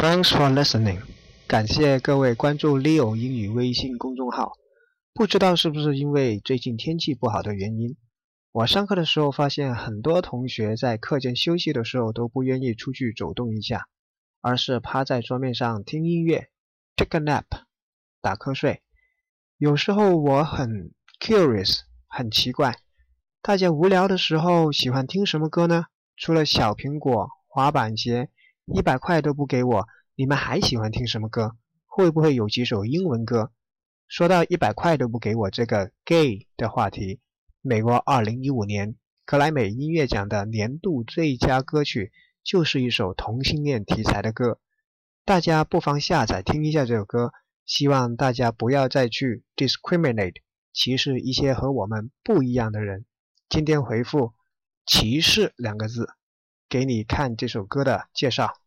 Thanks for listening。感谢各位关注 Leo 英语微信公众号。不知道是不是因为最近天气不好的原因，我上课的时候发现很多同学在课间休息的时候都不愿意出去走动一下，而是趴在桌面上听音乐，take a nap，打瞌睡。有时候我很 curious，很奇怪，大家无聊的时候喜欢听什么歌呢？除了小苹果、滑板鞋，一百块都不给我。你们还喜欢听什么歌？会不会有几首英文歌？说到一百块都不给我这个 gay 的话题，美国二零一五年格莱美音乐奖的年度最佳歌曲就是一首同性恋题材的歌，大家不妨下载听一下这首歌。希望大家不要再去 discriminate 歧视一些和我们不一样的人。今天回复歧视两个字，给你看这首歌的介绍。